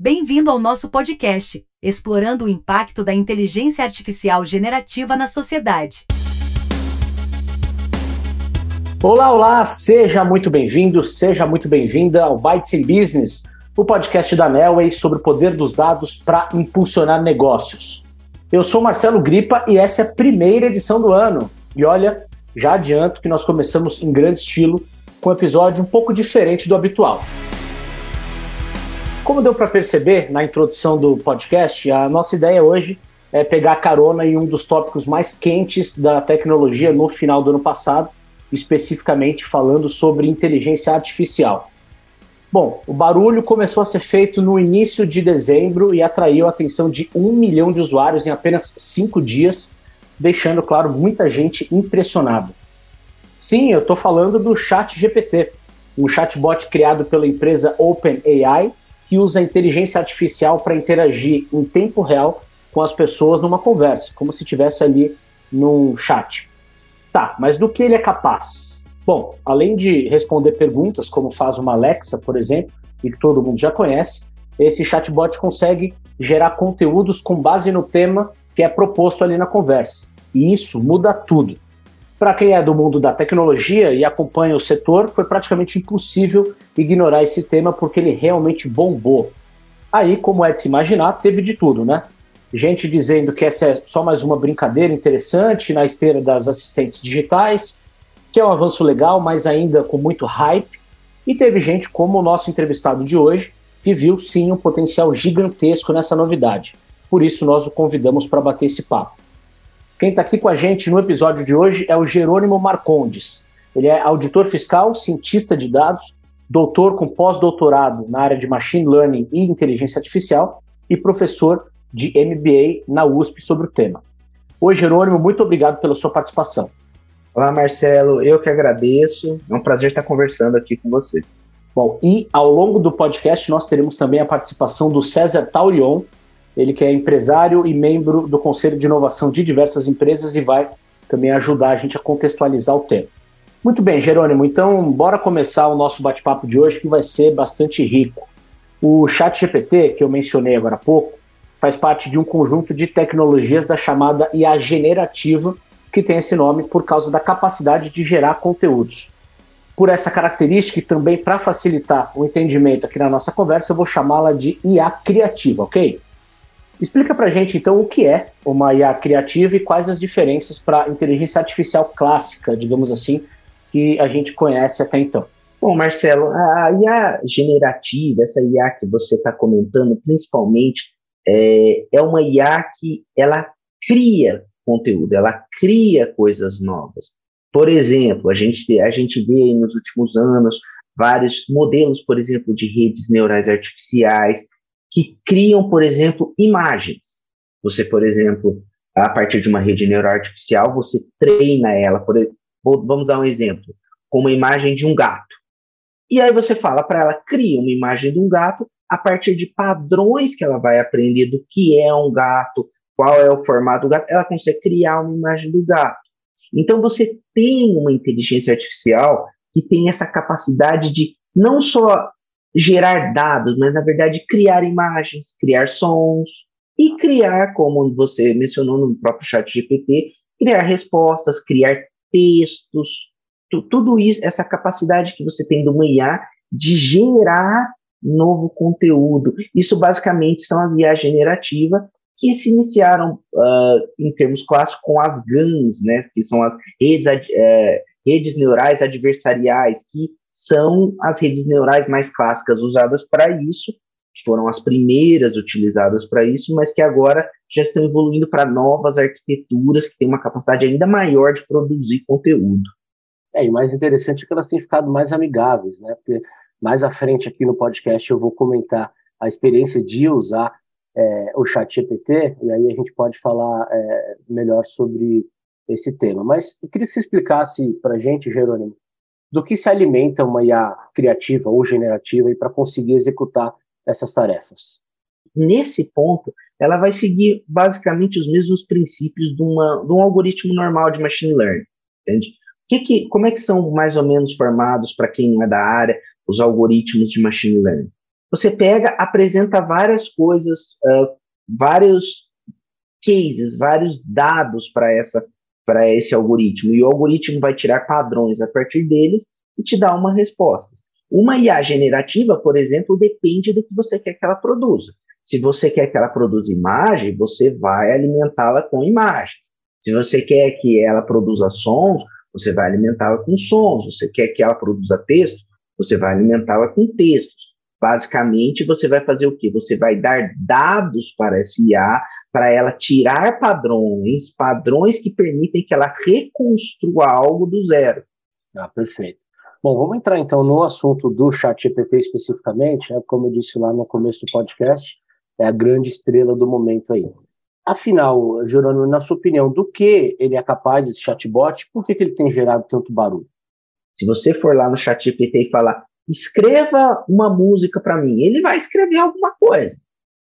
Bem-vindo ao nosso podcast, explorando o impacto da inteligência artificial generativa na sociedade. Olá, olá, seja muito bem-vindo, seja muito bem-vinda ao Bytes in Business, o podcast da Nelway sobre o poder dos dados para impulsionar negócios. Eu sou Marcelo Gripa e essa é a primeira edição do ano. E olha, já adianto que nós começamos em grande estilo com um episódio um pouco diferente do habitual. Como deu para perceber na introdução do podcast, a nossa ideia hoje é pegar carona em um dos tópicos mais quentes da tecnologia no final do ano passado, especificamente falando sobre inteligência artificial. Bom, o barulho começou a ser feito no início de dezembro e atraiu a atenção de um milhão de usuários em apenas cinco dias, deixando, claro, muita gente impressionada. Sim, eu estou falando do Chat GPT, um chatbot criado pela empresa OpenAI que usa inteligência artificial para interagir em tempo real com as pessoas numa conversa, como se estivesse ali num chat. Tá, mas do que ele é capaz? Bom, além de responder perguntas, como faz uma Alexa, por exemplo, e que todo mundo já conhece, esse chatbot consegue gerar conteúdos com base no tema que é proposto ali na conversa. E isso muda tudo. Para quem é do mundo da tecnologia e acompanha o setor, foi praticamente impossível ignorar esse tema porque ele realmente bombou. Aí, como é de se imaginar, teve de tudo, né? Gente dizendo que essa é só mais uma brincadeira interessante na esteira das assistentes digitais, que é um avanço legal, mas ainda com muito hype. E teve gente como o nosso entrevistado de hoje, que viu sim um potencial gigantesco nessa novidade. Por isso, nós o convidamos para bater esse papo. Quem está aqui com a gente no episódio de hoje é o Jerônimo Marcondes. Ele é auditor fiscal, cientista de dados, doutor com pós-doutorado na área de Machine Learning e Inteligência Artificial e professor de MBA na USP sobre o tema. Oi, Jerônimo, muito obrigado pela sua participação. Olá, Marcelo, eu que agradeço. É um prazer estar conversando aqui com você. Bom, e ao longo do podcast nós teremos também a participação do César Taurion, ele que é empresário e membro do Conselho de Inovação de diversas empresas e vai também ajudar a gente a contextualizar o tema. Muito bem, Jerônimo, então bora começar o nosso bate-papo de hoje que vai ser bastante rico. O Chat GPT, que eu mencionei agora há pouco, faz parte de um conjunto de tecnologias da chamada IA generativa, que tem esse nome por causa da capacidade de gerar conteúdos. Por essa característica e também para facilitar o entendimento aqui na nossa conversa, eu vou chamá-la de IA criativa, ok? Explica para gente, então, o que é uma IA criativa e quais as diferenças para a inteligência artificial clássica, digamos assim, que a gente conhece até então. Bom, Marcelo, a IA generativa, essa IA que você está comentando, principalmente, é, é uma IA que ela cria conteúdo, ela cria coisas novas. Por exemplo, a gente, a gente vê nos últimos anos vários modelos, por exemplo, de redes neurais artificiais que criam, por exemplo, imagens. Você, por exemplo, a partir de uma rede neural artificial, você treina ela, por, vamos dar um exemplo, com uma imagem de um gato. E aí você fala para ela, cria uma imagem de um gato a partir de padrões que ela vai aprender do que é um gato, qual é o formato do gato, ela consegue criar uma imagem do gato. Então você tem uma inteligência artificial que tem essa capacidade de não só gerar dados, mas na verdade criar imagens, criar sons e criar, como você mencionou no próprio chat GPT, criar respostas, criar textos, tudo isso, essa capacidade que você tem do IA de gerar novo conteúdo. Isso basicamente são as IA generativas que se iniciaram uh, em termos clássicos com as GANs, né, que são as redes, uh, redes neurais adversariais, que são as redes neurais mais clássicas usadas para isso, que foram as primeiras utilizadas para isso, mas que agora já estão evoluindo para novas arquiteturas que têm uma capacidade ainda maior de produzir conteúdo. É, e mais interessante é que elas têm ficado mais amigáveis, né? Porque mais à frente aqui no podcast eu vou comentar a experiência de usar é, o chat GPT, e aí a gente pode falar é, melhor sobre esse tema. Mas eu queria que você explicasse para a gente, Jerônimo, do que se alimenta uma IA criativa ou generativa para conseguir executar essas tarefas? Nesse ponto, ela vai seguir basicamente os mesmos princípios de, uma, de um algoritmo normal de machine learning, entende? Que que, como é que são mais ou menos formados, para quem é da área, os algoritmos de machine learning? você pega, apresenta várias coisas, uh, vários cases, vários dados para essa para esse algoritmo e o algoritmo vai tirar padrões a partir deles e te dar uma resposta. Uma IA generativa, por exemplo, depende do que você quer que ela produza. Se você quer que ela produza imagem, você vai alimentá-la com imagens. Se você quer que ela produza sons, você vai alimentá-la com sons. Você quer que ela produza texto, você vai alimentá-la com textos. Basicamente, você vai fazer o quê? Você vai dar dados para essa IA para ela tirar padrões, padrões que permitem que ela reconstrua algo do zero. Ah, perfeito. Bom, vamos entrar então no assunto do chat GPT especificamente, né? como eu disse lá no começo do podcast, é a grande estrela do momento aí. Afinal, Jerônimo, na sua opinião, do que ele é capaz, esse chatbot, por que, que ele tem gerado tanto barulho? Se você for lá no chat GPT e falar, escreva uma música para mim, ele vai escrever alguma coisa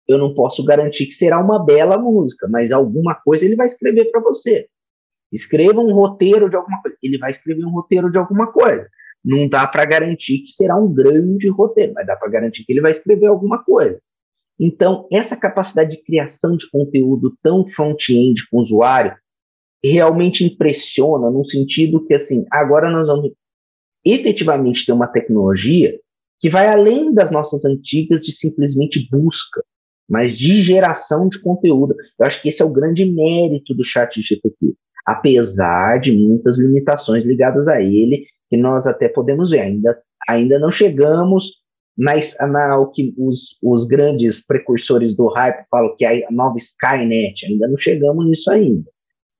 eu não posso garantir que será uma bela música, mas alguma coisa ele vai escrever para você. Escreva um roteiro de alguma coisa. Ele vai escrever um roteiro de alguma coisa. Não dá para garantir que será um grande roteiro, mas dá para garantir que ele vai escrever alguma coisa. Então, essa capacidade de criação de conteúdo tão front-end com o usuário realmente impressiona no sentido que, assim, agora nós vamos efetivamente ter uma tecnologia que vai além das nossas antigas de simplesmente busca mas de geração de conteúdo. Eu acho que esse é o grande mérito do chat GPT, apesar de muitas limitações ligadas a ele, que nós até podemos ver. Ainda, ainda não chegamos na, na o que os, os grandes precursores do hype falam que é a nova Skynet, ainda não chegamos nisso ainda.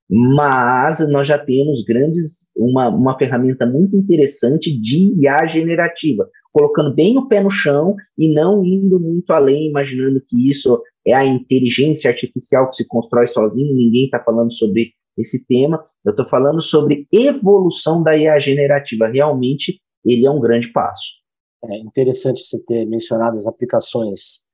Mas nós já temos grandes, uma, uma ferramenta muito interessante de IA generativa, colocando bem o pé no chão e não indo muito além, imaginando que isso é a inteligência artificial que se constrói sozinho, ninguém está falando sobre esse tema. Eu estou falando sobre evolução da IA generativa. Realmente, ele é um grande passo. É interessante você ter mencionado as aplicações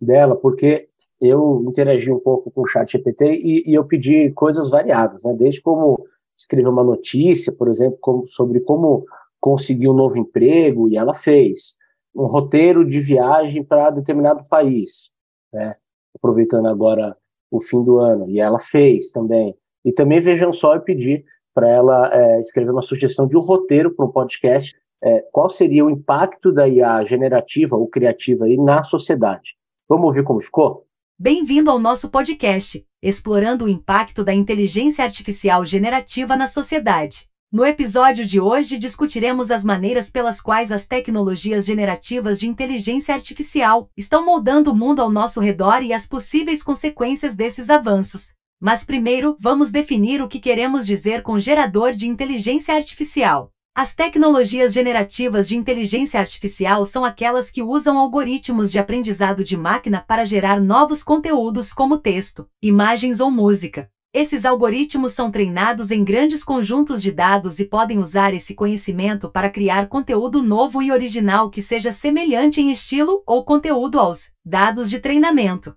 dela, porque eu interagi um pouco com o chat GPT e, e eu pedi coisas variadas, né? desde como escrever uma notícia, por exemplo, como, sobre como conseguir um novo emprego, e ela fez. Um roteiro de viagem para determinado país, né? aproveitando agora o fim do ano, e ela fez também. E também vejam só e pedir para ela é, escrever uma sugestão de um roteiro para um podcast. É, qual seria o impacto da IA generativa ou criativa aí na sociedade? Vamos ouvir como ficou? Bem-vindo ao nosso podcast, explorando o impacto da inteligência artificial generativa na sociedade. No episódio de hoje discutiremos as maneiras pelas quais as tecnologias generativas de inteligência artificial estão moldando o mundo ao nosso redor e as possíveis consequências desses avanços. Mas primeiro, vamos definir o que queremos dizer com gerador de inteligência artificial. As tecnologias generativas de inteligência artificial são aquelas que usam algoritmos de aprendizado de máquina para gerar novos conteúdos como texto, imagens ou música. Esses algoritmos são treinados em grandes conjuntos de dados e podem usar esse conhecimento para criar conteúdo novo e original que seja semelhante em estilo ou conteúdo aos dados de treinamento.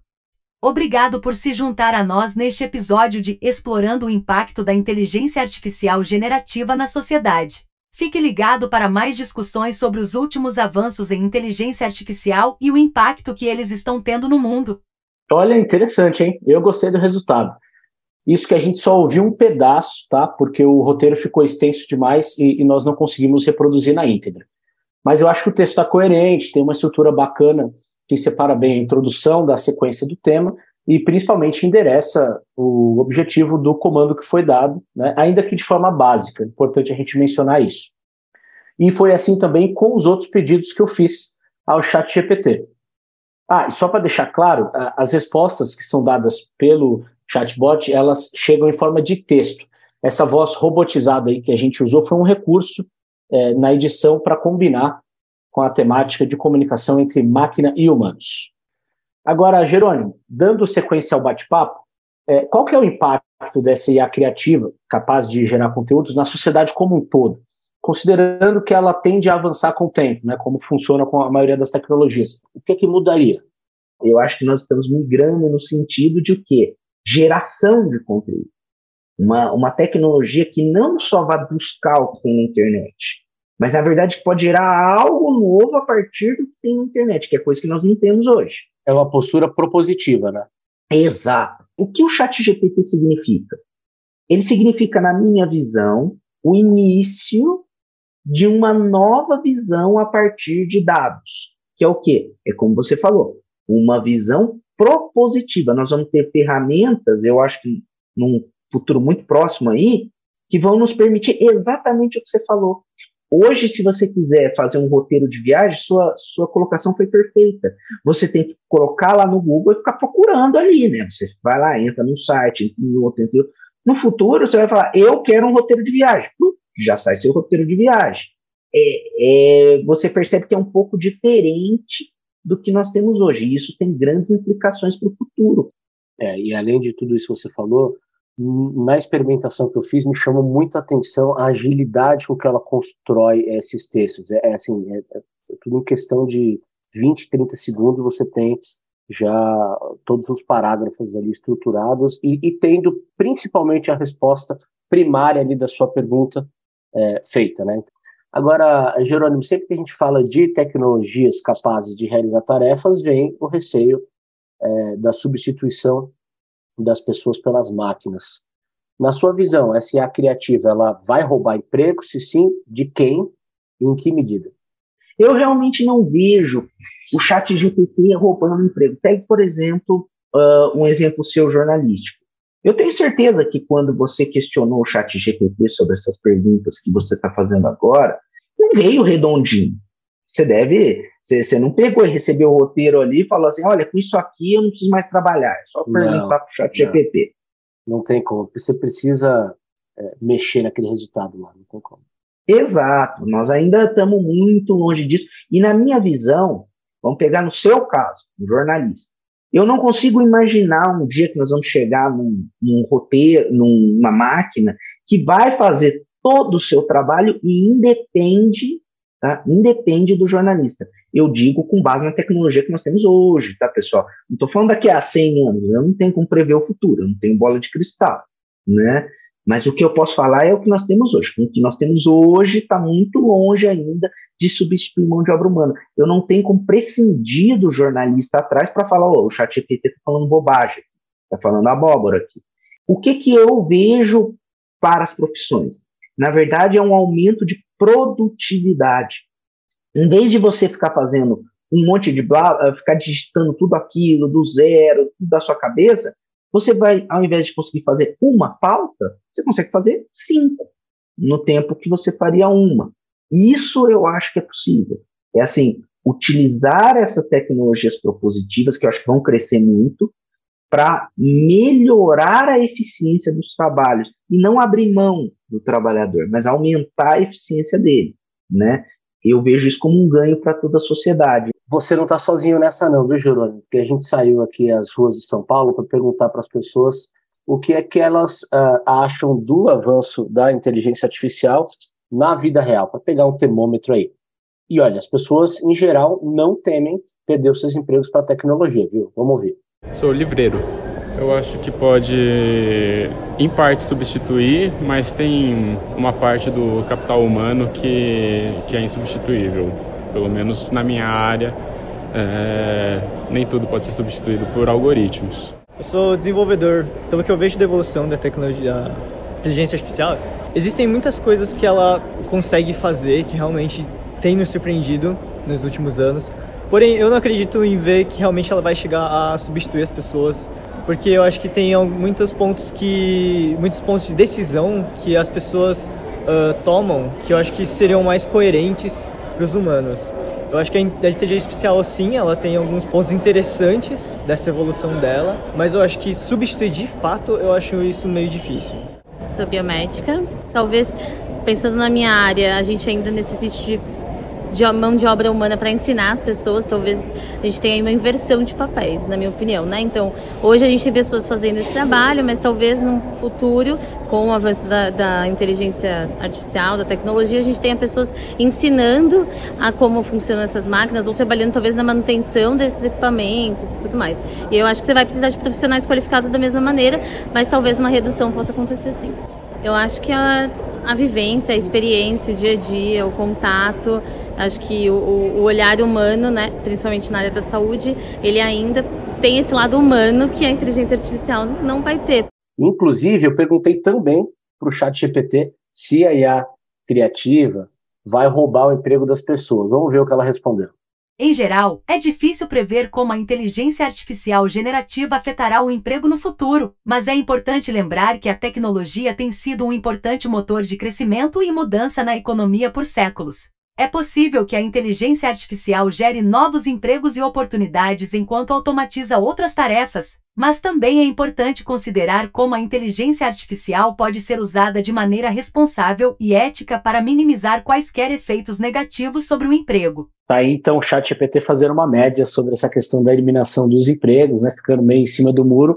Obrigado por se juntar a nós neste episódio de Explorando o Impacto da Inteligência Artificial Generativa na Sociedade. Fique ligado para mais discussões sobre os últimos avanços em inteligência artificial e o impacto que eles estão tendo no mundo. Olha, interessante, hein? Eu gostei do resultado. Isso que a gente só ouviu um pedaço, tá? Porque o roteiro ficou extenso demais e, e nós não conseguimos reproduzir na íntegra. Mas eu acho que o texto está coerente, tem uma estrutura bacana que separa bem a introdução da sequência do tema e principalmente endereça o objetivo do comando que foi dado, né? ainda que de forma básica. É importante a gente mencionar isso. E foi assim também com os outros pedidos que eu fiz ao chat GPT. Ah, e só para deixar claro, as respostas que são dadas pelo chatbot, elas chegam em forma de texto. Essa voz robotizada aí que a gente usou foi um recurso é, na edição para combinar com a temática de comunicação entre máquina e humanos. Agora, Jerônimo, dando sequência ao bate-papo, é, qual que é o impacto dessa IA criativa, capaz de gerar conteúdos, na sociedade como um todo? Considerando que ela tende a avançar com o tempo, né, como funciona com a maioria das tecnologias, o que, é que mudaria? Eu acho que nós estamos migrando no sentido de o quê? Geração de conteúdo. Uma, uma tecnologia que não só vai buscar o que tem na internet, mas na verdade pode gerar algo novo a partir do que tem na internet, que é coisa que nós não temos hoje. É uma postura propositiva, né? Exato. O que o chat GPT significa? Ele significa, na minha visão, o início de uma nova visão a partir de dados, que é o quê? É como você falou, uma visão propositiva. Nós vamos ter ferramentas, eu acho que num futuro muito próximo aí, que vão nos permitir exatamente o que você falou. Hoje, se você quiser fazer um roteiro de viagem, sua, sua colocação foi perfeita. Você tem que colocar lá no Google e ficar procurando ali, né? Você vai lá, entra num site, entra em outro, entra em outro. No futuro, você vai falar, eu quero um roteiro de viagem. Já sai seu roteiro de viagem. É, é, você percebe que é um pouco diferente do que nós temos hoje. E isso tem grandes implicações para o futuro. É, e além de tudo isso que você falou, na experimentação que eu fiz, me chamou muito a atenção a agilidade com que ela constrói esses textos. É, é assim, é, é, tudo em questão de 20, 30 segundos você tem já todos os parágrafos ali estruturados e, e tendo principalmente a resposta primária ali da sua pergunta é, feita, né? Agora, Jerônimo, sempre que a gente fala de tecnologias capazes de realizar tarefas, vem o receio é, da substituição das pessoas pelas máquinas. Na sua visão, essa IA criativa, ela vai roubar emprego? Se sim, de quem e em que medida? Eu realmente não vejo o chat GPT roubando emprego. Pegue, por exemplo, uh, um exemplo seu jornalístico. Eu tenho certeza que quando você questionou o chat GPT sobre essas perguntas que você está fazendo agora, não veio redondinho. Você deve, você, você não pegou e recebeu o roteiro ali e falou assim, olha, com isso aqui eu não preciso mais trabalhar, é só perguntar para o chat GPT. Não, não tem como, você precisa é, mexer naquele resultado lá, não tem como. Exato, nós ainda estamos muito longe disso. E na minha visão, vamos pegar no seu caso, um jornalista. Eu não consigo imaginar um dia que nós vamos chegar num, num roteiro, numa máquina que vai fazer todo o seu trabalho e independe tá? independe do jornalista. Eu digo com base na tecnologia que nós temos hoje, tá, pessoal? Não estou falando daqui a 100 anos, eu não tenho como prever o futuro, eu não tenho bola de cristal, né? Mas o que eu posso falar é o que nós temos hoje. O que nós temos hoje está muito longe ainda de substituir mão de obra humana. Eu não tenho como prescindir do jornalista atrás para falar, oh, o chat GPT está falando bobagem, está falando abóbora aqui. O que, que eu vejo para as profissões? Na verdade, é um aumento de produtividade. Em vez de você ficar fazendo um monte de blá, ficar digitando tudo aquilo do zero, tudo da sua cabeça, você vai, ao invés de conseguir fazer uma pauta, você consegue fazer cinco no tempo que você faria uma. Isso eu acho que é possível. É assim, utilizar essas tecnologias propositivas, que eu acho que vão crescer muito, para melhorar a eficiência dos trabalhos e não abrir mão do trabalhador, mas aumentar a eficiência dele, né? Eu vejo isso como um ganho para toda a sociedade. Você não está sozinho nessa não, viu, Jerônimo? Porque a gente saiu aqui às ruas de São Paulo para perguntar para as pessoas o que é que elas uh, acham do avanço da inteligência artificial na vida real, para pegar um termômetro aí. E olha, as pessoas, em geral, não temem perder os seus empregos para a tecnologia, viu? Vamos ouvir. Sou livreiro. Eu acho que pode, em parte, substituir, mas tem uma parte do capital humano que, que é insubstituível. Pelo menos na minha área, é, nem tudo pode ser substituído por algoritmos. Eu sou desenvolvedor. Pelo que eu vejo da evolução da tecnologia, da inteligência artificial, existem muitas coisas que ela consegue fazer que realmente tem nos surpreendido nos últimos anos. Porém, eu não acredito em ver que realmente ela vai chegar a substituir as pessoas, porque eu acho que tem muitos pontos que muitos pontos de decisão que as pessoas uh, tomam que eu acho que seriam mais coerentes para os humanos. Eu acho que a inteligência artificial, sim, ela tem alguns pontos interessantes dessa evolução dela, mas eu acho que substituir de fato, eu acho isso meio difícil. Sou biomédica. Talvez, pensando na minha área, a gente ainda necessite de de mão de obra humana para ensinar as pessoas, talvez a gente tenha aí uma inversão de papéis, na minha opinião, né? Então, hoje a gente tem pessoas fazendo esse trabalho, mas talvez no futuro, com o avanço da, da inteligência artificial, da tecnologia, a gente tenha pessoas ensinando a como funcionam essas máquinas ou trabalhando talvez na manutenção desses equipamentos e tudo mais. E eu acho que você vai precisar de profissionais qualificados da mesma maneira, mas talvez uma redução possa acontecer sim. Eu acho que a a vivência, a experiência, o dia a dia, o contato. Acho que o, o olhar humano, né, principalmente na área da saúde, ele ainda tem esse lado humano que a inteligência artificial não vai ter. Inclusive, eu perguntei também para o chat GPT se a IA criativa vai roubar o emprego das pessoas. Vamos ver o que ela respondeu. Em geral, é difícil prever como a inteligência artificial generativa afetará o emprego no futuro, mas é importante lembrar que a tecnologia tem sido um importante motor de crescimento e mudança na economia por séculos. É possível que a inteligência artificial gere novos empregos e oportunidades enquanto automatiza outras tarefas, mas também é importante considerar como a inteligência artificial pode ser usada de maneira responsável e ética para minimizar quaisquer efeitos negativos sobre o emprego. Tá aí então o chat GPT fazendo uma média sobre essa questão da eliminação dos empregos, né, ficando meio em cima do muro,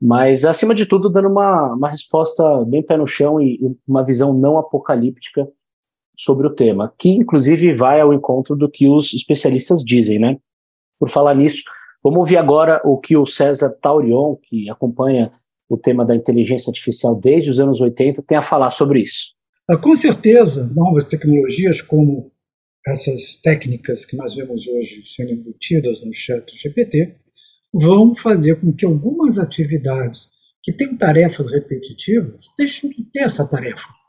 mas acima de tudo dando uma, uma resposta bem pé no chão e uma visão não apocalíptica sobre o tema, que inclusive vai ao encontro do que os especialistas dizem, né? Por falar nisso, vamos ouvir agora o que o César Taurion, que acompanha o tema da inteligência artificial desde os anos 80, tem a falar sobre isso. Ah, com certeza, novas tecnologias como essas técnicas que nós vemos hoje sendo embutidas no chat GPT vão fazer com que algumas atividades que têm tarefas repetitivas deixem de ter essa tarefa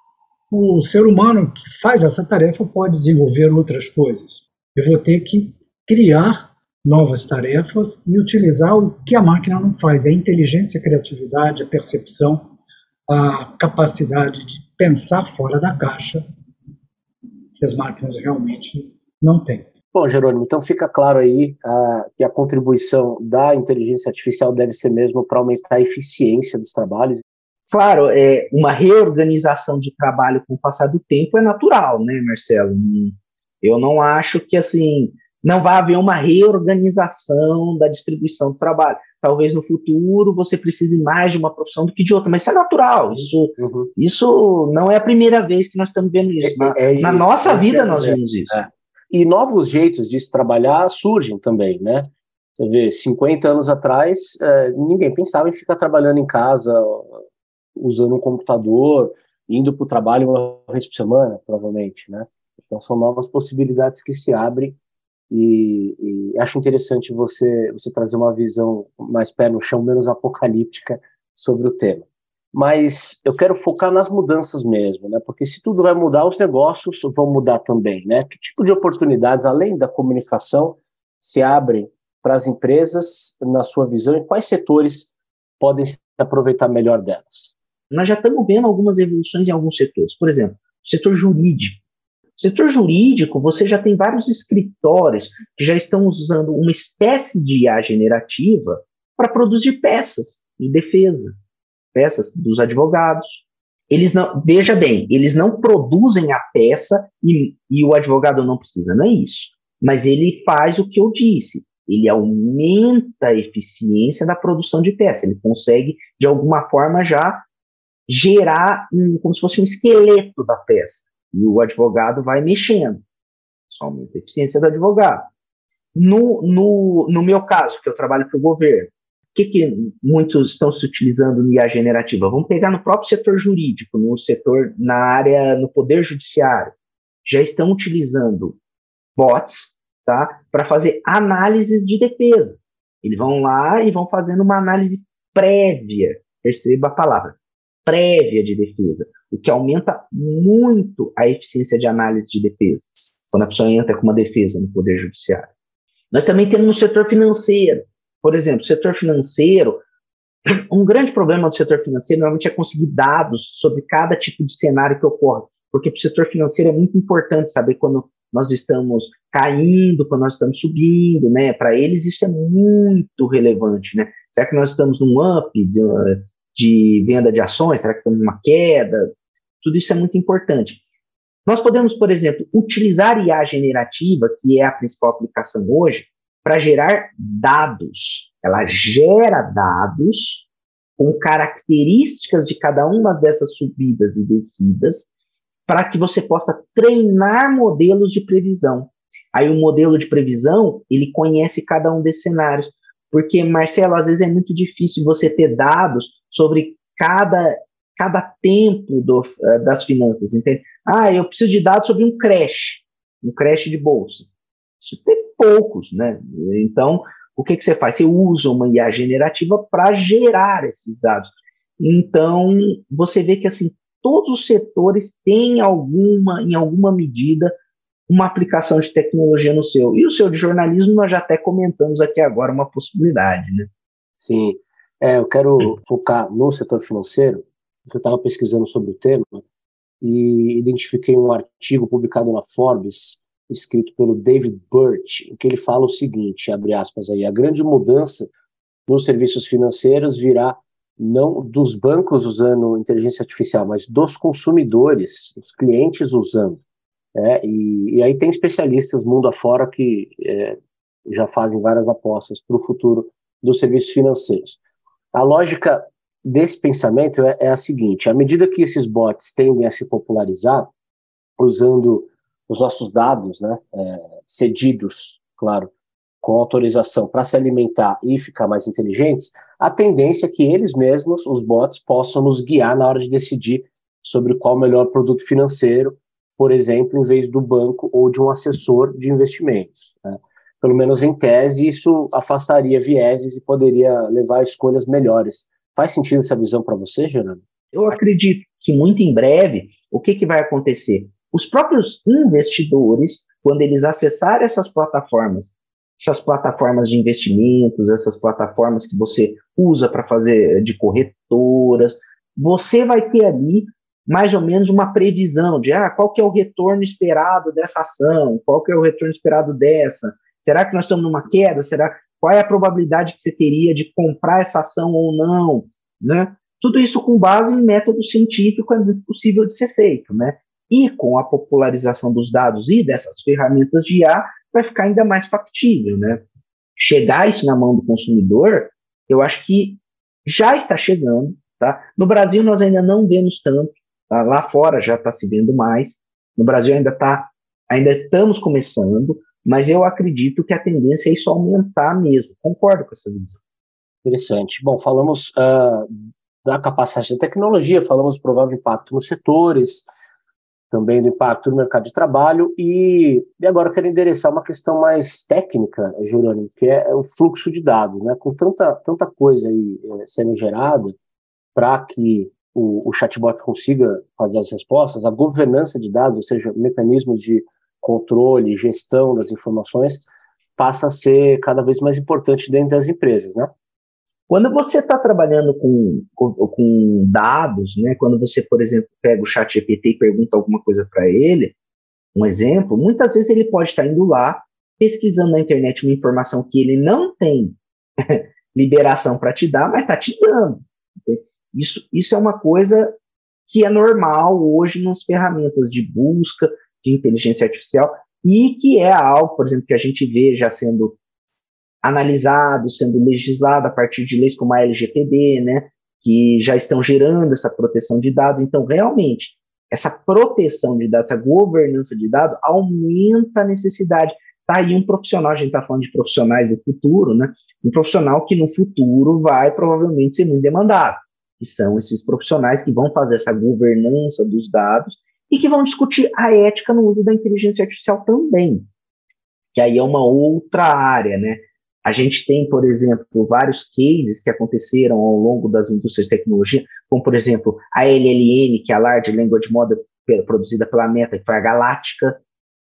o ser humano que faz essa tarefa pode desenvolver outras coisas. Eu vou ter que criar novas tarefas e utilizar o que a máquina não faz, a inteligência, a criatividade, a percepção, a capacidade de pensar fora da caixa, que as máquinas realmente não têm. Bom, Jerônimo, então fica claro aí uh, que a contribuição da inteligência artificial deve ser mesmo para aumentar a eficiência dos trabalhos Claro, é, uma reorganização de trabalho com o passar do tempo é natural, né, Marcelo? Eu não acho que assim não vai haver uma reorganização da distribuição do trabalho. Talvez no futuro você precise mais de uma profissão do que de outra, mas isso é natural. Isso, uhum. isso não é a primeira vez que nós estamos vendo isso. Na, é, é na nossa vida nós vemos isso. É. E novos jeitos de se trabalhar surgem também, né? Você vê, 50 anos atrás, é, ninguém pensava em ficar trabalhando em casa usando um computador, indo para o trabalho uma vez por semana, provavelmente, né? Então são novas possibilidades que se abrem e, e, acho interessante você você trazer uma visão mais pé no chão, menos apocalíptica sobre o tema. Mas eu quero focar nas mudanças mesmo, né? Porque se tudo vai mudar, os negócios vão mudar também, né? Que tipo de oportunidades, além da comunicação, se abrem para as empresas, na sua visão, e quais setores podem se aproveitar melhor delas? nós já estamos vendo algumas evoluções em alguns setores. Por exemplo, o setor jurídico. Setor jurídico, você já tem vários escritórios que já estão usando uma espécie de IA generativa para produzir peças de defesa, peças dos advogados. Eles não, veja bem, eles não produzem a peça e, e o advogado não precisa, não é isso. Mas ele faz o que eu disse, ele aumenta a eficiência da produção de peça. Ele consegue, de alguma forma, já gerar um, como se fosse um esqueleto da peça. E o advogado vai mexendo. Isso aumenta a eficiência do advogado. No, no, no meu caso, que eu trabalho para o governo, o que, que muitos estão se utilizando no IA generativa? Vamos pegar no próprio setor jurídico, no setor, na área, no poder judiciário. Já estão utilizando bots tá, para fazer análises de defesa. Eles vão lá e vão fazendo uma análise prévia, perceba a palavra, prévia de defesa, o que aumenta muito a eficiência de análise de defesa, quando a pessoa entra com uma defesa no Poder Judiciário. Nós também temos no setor financeiro. Por exemplo, setor financeiro, um grande problema do setor financeiro normalmente é conseguir dados sobre cada tipo de cenário que ocorre, porque para o setor financeiro é muito importante saber quando nós estamos caindo, quando nós estamos subindo, né? Para eles isso é muito relevante, né? Será que nós estamos num up, de, venda de ações? Será que estamos numa queda? Tudo isso é muito importante. Nós podemos, por exemplo, utilizar IA generativa, que é a principal aplicação hoje, para gerar dados. Ela gera dados com características de cada uma dessas subidas e descidas, para que você possa treinar modelos de previsão. Aí o modelo de previsão, ele conhece cada um desses cenários. Porque, Marcelo, às vezes é muito difícil você ter dados sobre cada cada tempo do, uh, das finanças, entende? Ah, eu preciso de dados sobre um crash, um crash de bolsa. Isso tem poucos, né? Então, o que, que você faz? Você usa uma IA generativa para gerar esses dados. Então, você vê que assim todos os setores têm alguma, em alguma medida, uma aplicação de tecnologia no seu. E o seu de jornalismo, nós já até comentamos aqui agora uma possibilidade, né? Sim. É, eu quero focar no setor financeiro, eu estava pesquisando sobre o tema e identifiquei um artigo publicado na Forbes, escrito pelo David Burt, em que ele fala o seguinte, abre aspas aí, a grande mudança nos serviços financeiros virá não dos bancos usando inteligência artificial, mas dos consumidores, os clientes usando. É, e, e, aí tem especialistas mundo afora que é, já fazem várias apostas para o futuro dos serviços financeiros. A lógica desse pensamento é, é, a seguinte: à medida que esses bots tendem a se popularizar, usando os nossos dados, né, é, cedidos, claro, com autorização para se alimentar e ficar mais inteligentes, a tendência é que eles mesmos, os bots, possam nos guiar na hora de decidir sobre qual o melhor produto financeiro, por exemplo, em vez do banco ou de um assessor de investimentos. Né? Pelo menos em tese, isso afastaria vieses e poderia levar a escolhas melhores. Faz sentido essa visão para você, Gerando? Eu acredito que muito em breve, o que, que vai acontecer? Os próprios investidores, quando eles acessarem essas plataformas essas plataformas de investimentos, essas plataformas que você usa para fazer de corretoras, você vai ter ali mais ou menos uma previsão de ah, qual que é o retorno esperado dessa ação, qual que é o retorno esperado dessa, será que nós estamos numa queda, será qual é a probabilidade que você teria de comprar essa ação ou não, né? Tudo isso com base em método científico é possível de ser feito, né? E com a popularização dos dados e dessas ferramentas de IA, vai ficar ainda mais factível, né? Chegar isso na mão do consumidor, eu acho que já está chegando, tá? No Brasil nós ainda não vemos tanto? Lá fora já está se vendo mais, no Brasil ainda está, ainda estamos começando, mas eu acredito que a tendência é isso aumentar mesmo. Concordo com essa visão. Interessante. Bom, falamos uh, da capacidade da tecnologia, falamos do provável impacto nos setores, também do impacto no mercado de trabalho e, e agora quero endereçar uma questão mais técnica, Jerônimo, que é o fluxo de dados, né? Com tanta, tanta coisa aí é, sendo gerada para que o, o chatbot consiga fazer as respostas, a governança de dados, ou seja, mecanismos de controle, gestão das informações, passa a ser cada vez mais importante dentro das empresas, né? Quando você está trabalhando com, com, com, dados, né, quando você, por exemplo, pega o chat GPT e pergunta alguma coisa para ele, um exemplo, muitas vezes ele pode estar tá indo lá, pesquisando na internet uma informação que ele não tem liberação para te dar, mas está te dando. Isso, isso é uma coisa que é normal hoje nas ferramentas de busca de inteligência artificial e que é algo, por exemplo, que a gente vê já sendo analisado, sendo legislado a partir de leis como a LGPD, né, que já estão gerando essa proteção de dados. Então, realmente, essa proteção de dados, essa governança de dados, aumenta a necessidade. Está aí um profissional, a gente está falando de profissionais do futuro, né? Um profissional que no futuro vai provavelmente ser muito demandado, que são esses profissionais que vão fazer essa governança dos dados e que vão discutir a ética no uso da inteligência artificial também, que aí é uma outra área, né? A gente tem, por exemplo, vários cases que aconteceram ao longo das indústrias de tecnologia, como, por exemplo, a LLM, que é a Large Language Model produzida pela Meta, que foi a Galáctica,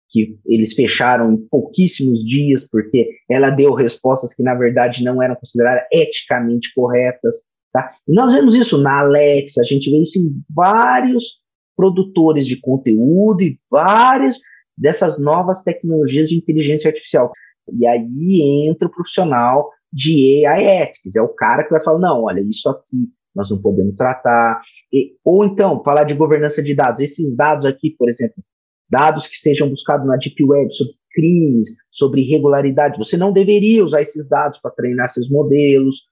que eles fecharam em pouquíssimos dias, porque ela deu respostas que, na verdade, não eram consideradas eticamente corretas. Tá? E nós vemos isso na Alexa, a gente vê isso em vários produtores de conteúdo e várias dessas novas tecnologias de inteligência artificial. E aí entra o profissional de AI Ethics, é o cara que vai falar, não, olha, isso aqui nós não podemos tratar. E, ou então, falar de governança de dados. Esses dados aqui, por exemplo, dados que sejam buscados na Deep Web sobre crimes, sobre irregularidades, você não deveria usar esses dados para treinar esses modelos.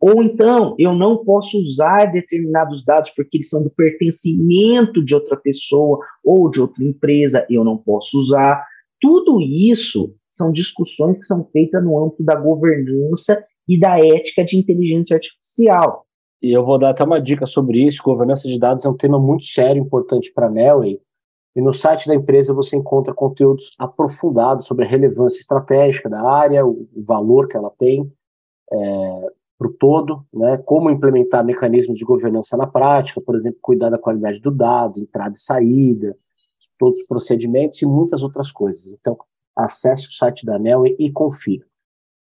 Ou então, eu não posso usar determinados dados porque eles são do pertencimento de outra pessoa ou de outra empresa, eu não posso usar. Tudo isso são discussões que são feitas no âmbito da governança e da ética de inteligência artificial. E eu vou dar até uma dica sobre isso. Governança de dados é um tema muito sério, importante para a Nelway. E no site da empresa você encontra conteúdos aprofundados sobre a relevância estratégica da área, o, valor que ela tem é, para o todo, né? como implementar mecanismos de governança na prática, por exemplo, cuidar da qualidade do dado, entrada e saída, todos os procedimentos e muitas outras coisas. Então, acesse o site da ANEL e, e confira.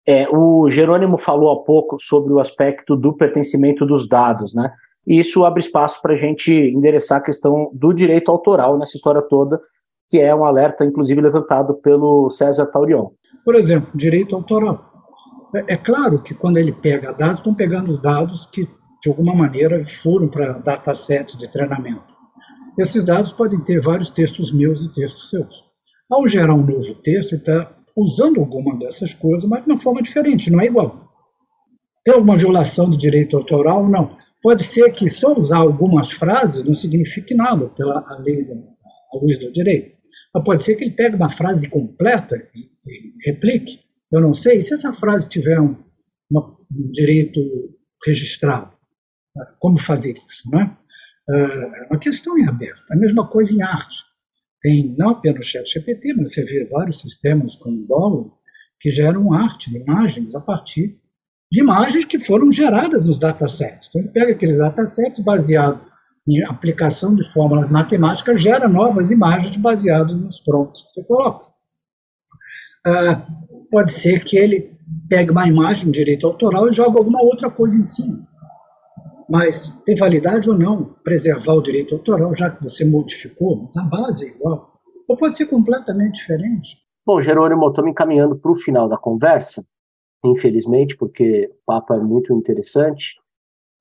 É, o Jerônimo falou há pouco sobre o aspecto do pertencimento dos dados, né? E isso abre espaço para a gente endereçar a questão do direito autoral nessa história toda, que é um alerta, inclusive, levantado pelo César Taurion. Por exemplo, direito autoral. É, é claro que quando ele pega dados, estão pegando os dados que, de alguma maneira, foram para datasets de treinamento. Esses dados podem ter vários textos meus e textos seus. Ao gerar um novo texto, ele está usando alguma dessas coisas, mas de uma forma diferente, não é igual. Tem alguma violação do direito autoral? Não. Pode ser que só usar algumas frases não signifique nada pela a lei da a luz do direito. Mas pode ser que ele pegue uma frase completa e, e replique. Eu não sei. Se essa frase tiver um, um direito registrado, como fazer isso? Né? É uma questão em aberto. A mesma coisa em arte. Tem não apenas o chat GPT, mas você vê vários sistemas como Dollar que geram arte, imagens, a partir de imagens que foram geradas nos datasets. Então, ele pega aqueles datasets baseado em aplicação de fórmulas matemáticas, gera novas imagens baseadas nos prompts que você coloca. Ah, pode ser que ele pegue uma imagem direito autoral e jogue alguma outra coisa em cima. Mas tem validade ou não preservar o direito autoral, já que você modificou, a base é igual. Ou pode ser completamente diferente. Bom, Jerônimo, estou me encaminhando para o final da conversa, infelizmente, porque o papo é muito interessante.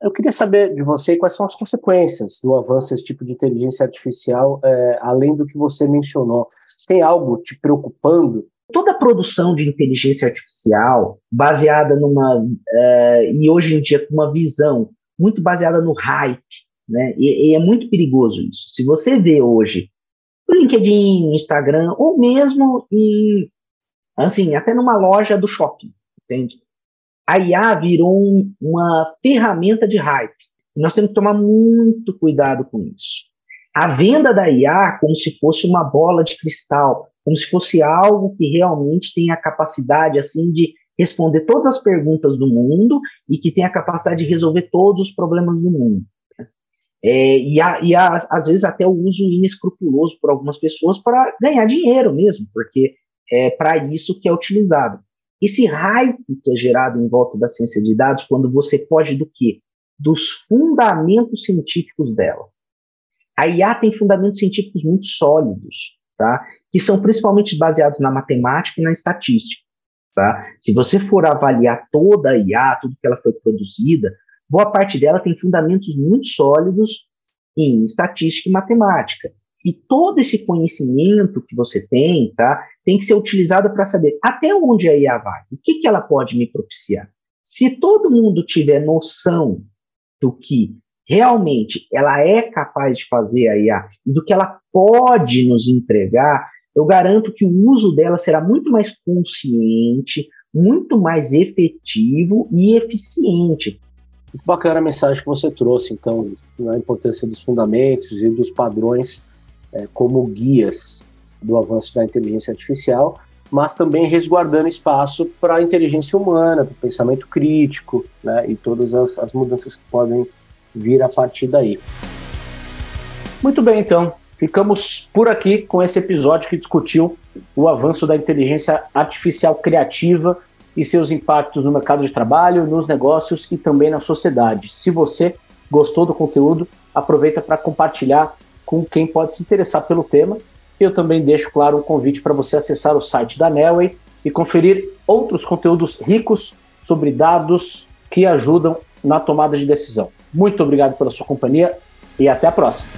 Eu queria saber de você quais são as consequências do avanço desse tipo de inteligência artificial, é, além do que você mencionou. Tem algo te preocupando? Toda produção de inteligência artificial, baseada numa. Uh, e hoje em dia com uma visão muito baseada no hype, né? E, e, é muito perigoso isso. Se você vê hoje no LinkedIn, Instagram, ou mesmo em, assim, até numa loja do shopping, entende? A IA virou um, uma ferramenta de hype. Nós temos que tomar muito cuidado com isso. A venda da IA como se fosse uma bola de cristal, como se fosse algo que realmente tem a capacidade assim de responder todas as perguntas do mundo e que tem a capacidade de resolver todos os problemas do mundo. Né? É, e, há, e há, às vezes até o uso inescrupuloso por algumas pessoas para ganhar dinheiro mesmo, porque é para isso que é utilizado. Esse hype que é gerado em volta da ciência de dados, quando você pode do quê? Dos fundamentos científicos dela. A IA tem fundamentos científicos muito sólidos, tá? Que são principalmente baseados na matemática e na estatística. Tá? Se você for avaliar toda a IA, tudo que ela foi produzida, boa parte dela tem fundamentos muito sólidos em estatística e matemática. E todo esse conhecimento que você tem, tá, tem que ser utilizado para saber até onde a IA vai, o que, que ela pode me propiciar. Se todo mundo tiver noção do que realmente ela é capaz de fazer a IA do que ela pode nos entregar, eu garanto que o uso dela será muito mais consciente, muito mais efetivo e eficiente. Bacana a mensagem que você trouxe, então, a importância dos fundamentos e dos padrões é, como guias do avanço da inteligência artificial, mas também resguardando espaço para a inteligência humana, para o pensamento crítico né, e todas as, as mudanças que podem vir a partir daí. Muito bem, então. Ficamos por aqui com esse episódio que discutiu o avanço da inteligência artificial criativa e seus impactos no mercado de trabalho, nos negócios e também na sociedade. Se você gostou do conteúdo, aproveita para compartilhar com quem pode se interessar pelo tema. Eu também deixo, claro, um convite para você acessar o site da Nelway e conferir outros conteúdos ricos sobre dados que ajudam na tomada de decisão. Muito obrigado pela sua companhia e até a próxima.